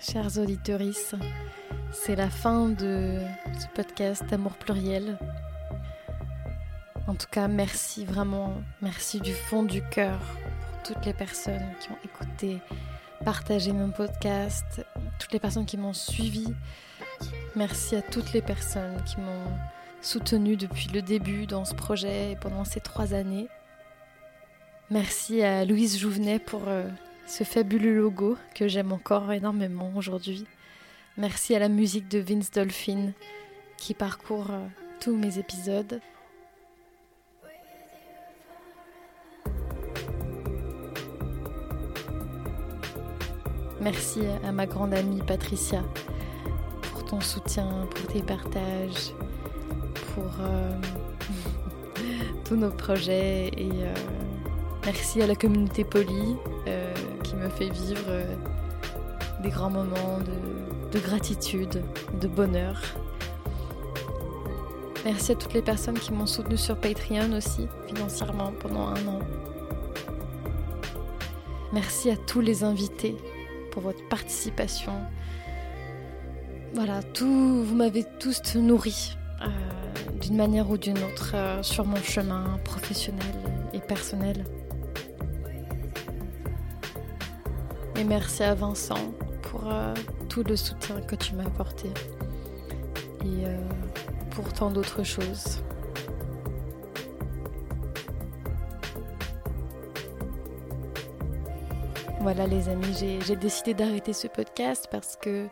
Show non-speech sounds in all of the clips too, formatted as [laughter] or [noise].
Chers auditeurs, c'est la fin de ce podcast Amour pluriel. En tout cas, merci vraiment, merci du fond du cœur pour toutes les personnes qui ont écouté, partagé mon podcast, toutes les personnes qui m'ont suivi. Merci à toutes les personnes qui m'ont soutenu depuis le début dans ce projet et pendant ces trois années. Merci à Louise Jouvenet pour euh, ce fabuleux logo que j'aime encore énormément aujourd'hui. Merci à la musique de Vince Dolphin qui parcourt euh, tous mes épisodes. Merci à ma grande amie Patricia pour ton soutien, pour tes partages, pour euh, [laughs] tous nos projets et euh, merci à la communauté polie euh, qui me fait vivre des grands moments de, de gratitude, de bonheur. Merci à toutes les personnes qui m'ont soutenu sur Patreon aussi, financièrement, pendant un an. Merci à tous les invités pour votre participation. Voilà, tout, vous m'avez tous nourri euh, d'une manière ou d'une autre euh, sur mon chemin professionnel et personnel. Et merci à Vincent pour euh, tout le soutien que tu m'as apporté et pour tant d'autres choses. Voilà les amis, j'ai décidé d'arrêter ce podcast parce que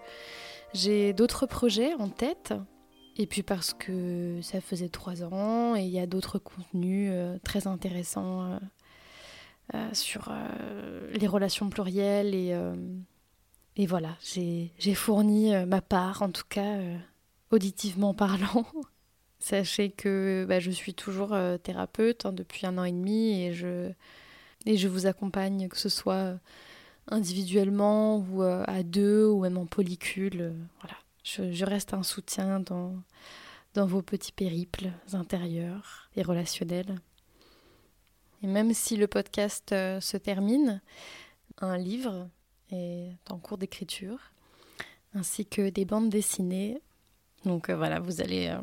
j'ai d'autres projets en tête. Et puis parce que ça faisait trois ans et il y a d'autres contenus euh, très intéressants euh, euh, sur les relations plurielles. Et, et voilà, j'ai fourni ma part, en tout cas auditivement [laughs] parlant. Sachez que bah, je suis toujours thérapeute hein, depuis un an et demi et je et je vous accompagne, que ce soit individuellement ou à deux ou même en polycule. Voilà, je, reste un soutien dans, vos petits périples intérieurs et relationnels. Et même si le podcast euh, se termine, un livre est en cours d'écriture, ainsi que des bandes dessinées. Donc voilà, vous allez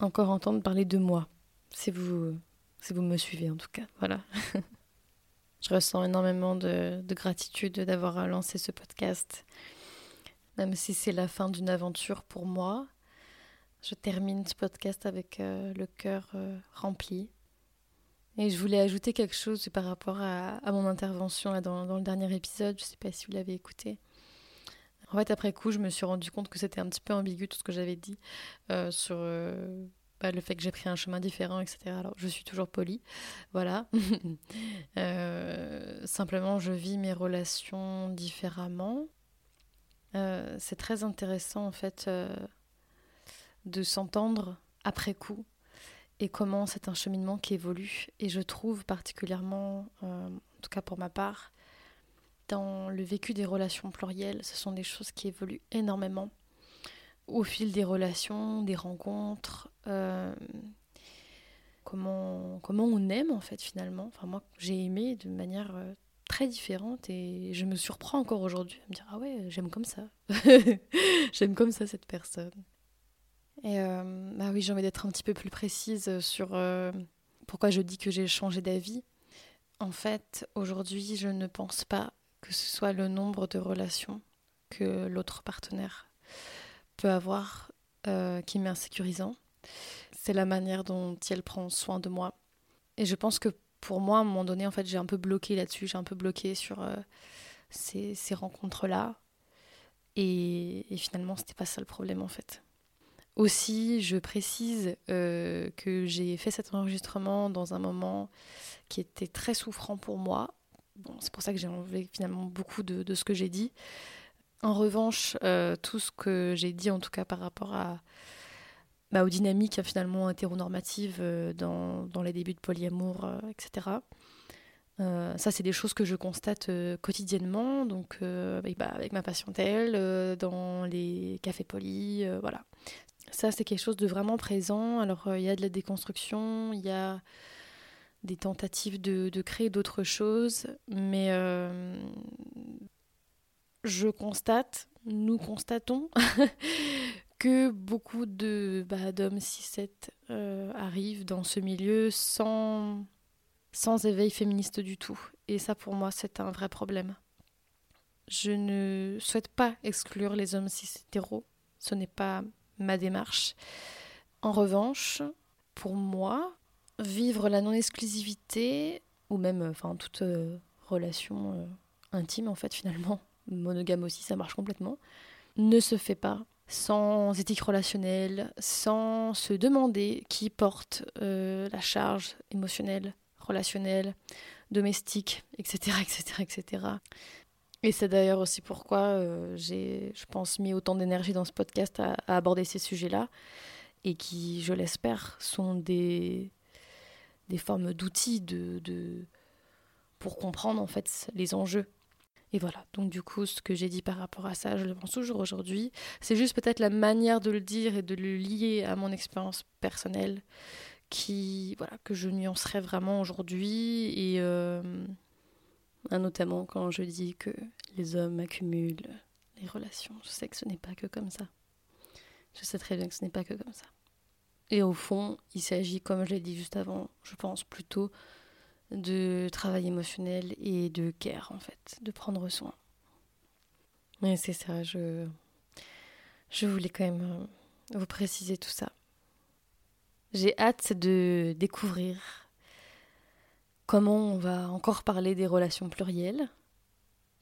encore entendre parler de moi, si vous, si vous me suivez en tout cas. Voilà. [laughs] Je ressens énormément de, gratitude d'avoir lancé ce podcast. Même si c'est la fin d'une aventure pour moi, je termine ce podcast avec euh, le cœur euh, rempli. Et je voulais ajouter quelque chose par rapport à, mon intervention dans, le dernier épisode. Je ne sais pas si vous l'avez écouté. En fait, après coup, je me suis rendu compte que c'était un petit peu ambigu tout ce que j'avais dit euh, sur le fait que j'ai pris un chemin différent, etc. Alors, je suis toujours polie, voilà. [laughs] Simplement, je vis mes relations différemment. Euh, c'est très intéressant, en fait, euh, de s'entendre après coup et comment c'est un cheminement qui évolue. Et je trouve particulièrement, en tout cas pour ma part, dans le vécu des relations plurielles, ce sont des choses qui évoluent énormément au fil des relations, des rencontres, euh, comment, comment on aime en fait finalement. Enfin moi j'ai aimé de manière euh, très différente et je me surprends encore aujourd'hui à me dire ah ouais j'aime comme ça. [laughs] j'aime comme ça cette personne. Et euh, bah oui j'ai envie d'être un petit peu plus précise sur pourquoi je dis que j'ai changé d'avis. En fait aujourd'hui je ne pense pas que ce soit le nombre de relations que l'autre partenaire peut avoir euh, qui m'est insécurisant. C'est la manière dont elle prend soin de moi. Et je pense que pour moi, à un moment donné, en fait, j'ai un peu bloqué là-dessus, j'ai un peu bloqué sur euh, ces, rencontres-là. Et, et, finalement, c'était pas ça le problème, en fait. Aussi, je précise euh, que j'ai fait cet enregistrement dans un moment qui était très souffrant pour moi. Bon, c'est pour ça que j'ai enlevé finalement beaucoup de, de ce que j'ai dit. En revanche, euh, tout ce que j'ai dit, en tout cas par rapport à, bah, aux dynamiques hein, finalement hétéronormatives euh, dans, dans, les débuts de polyamour, euh, etc. ça, c'est des choses que je constate quotidiennement, donc avec, bah, avec, ma patientèle, dans les cafés polis, voilà. Ça, c'est quelque chose de vraiment présent. Alors, il y a de la déconstruction, il y a des tentatives de, créer d'autres choses, mais euh, je constate, nous constatons, [laughs] que beaucoup de bah, d'hommes 6-7 euh, arrivent dans ce milieu sans, sans éveil féministe du tout. Et ça, pour moi, c'est un vrai problème. Je ne souhaite pas exclure les hommes cis hétéros. Ce n'est pas ma démarche. En revanche, pour moi, vivre la non-exclusivité, ou même enfin, toute euh, relation euh, intime, en fait, finalement, [laughs] monogame aussi, ça marche complètement, ne se fait pas sans éthique relationnelle, sans se demander qui porte euh, la charge émotionnelle, relationnelle, domestique, etc., etc., etc. Et c'est d'ailleurs aussi pourquoi j'ai, je pense, mis autant d'énergie dans ce podcast à aborder ces sujets-là et qui, je l'espère, sont des, des formes d'outils de, de, pour comprendre en fait les enjeux. Et voilà, donc du coup, ce que j'ai dit par rapport à ça, je le pense toujours aujourd'hui. C'est juste peut-être la manière de le dire et de le lier à mon expérience personnelle qui, voilà, que je nuancerais vraiment aujourd'hui. Et euh, notamment quand je dis que les hommes accumulent les relations. Je sais que ce n'est pas que comme ça. Je sais très bien que ce n'est pas que comme ça. Et au fond, il s'agit, comme je l'ai dit juste avant, je pense plutôt de travail émotionnel et de care, en fait, de prendre soin. Mais c'est ça, je, je voulais quand même euh, vous préciser tout ça. J'ai hâte de découvrir comment on va encore parler des relations plurielles.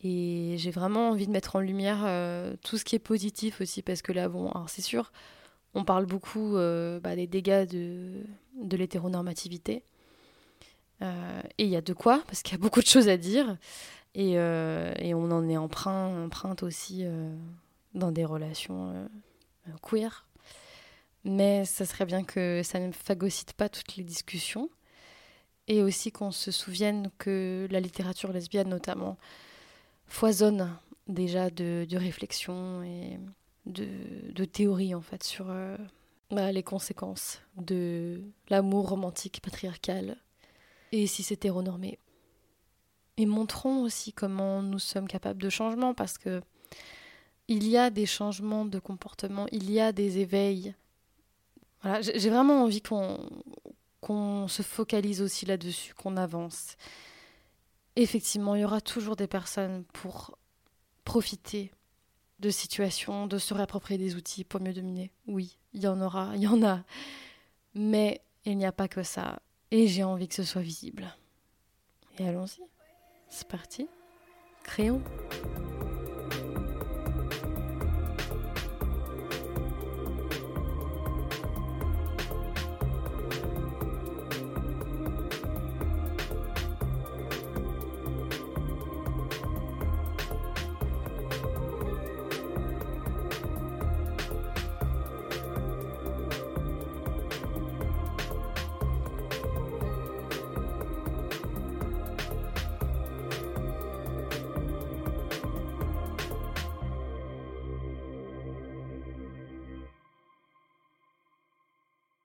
Et j'ai vraiment envie de mettre en lumière euh, tout ce qui est positif aussi, parce que là, bon, c'est sûr, on parle beaucoup euh, bah, des dégâts de, de l'hétéronormativité. Euh, et il y a de quoi, parce qu'il y a beaucoup de choses à dire. Et, euh, on en est emprunt, aussi dans des relations queer. Mais ça serait bien que ça ne phagocyte pas toutes les discussions. Et aussi qu'on se souvienne que la littérature lesbienne, notamment, foisonne déjà de, de réflexion et, de, théorie en fait sur euh, bah, les conséquences de l'amour romantique patriarcal et si c'est hétéronormé. Et montrons aussi comment nous sommes capables de changement parce que il y a des changements de comportement, il y a des éveils. Voilà, j'ai vraiment envie qu'on qu'on se focalise aussi là-dessus, qu'on avance. Effectivement, il y aura toujours des personnes pour profiter de situations, de se réapproprier des outils pour mieux dominer. Oui, il y en aura, il y en a. Mais il n'y a pas que ça. Et j'ai envie que ce soit visible. Et allons-y. C'est parti. Créons.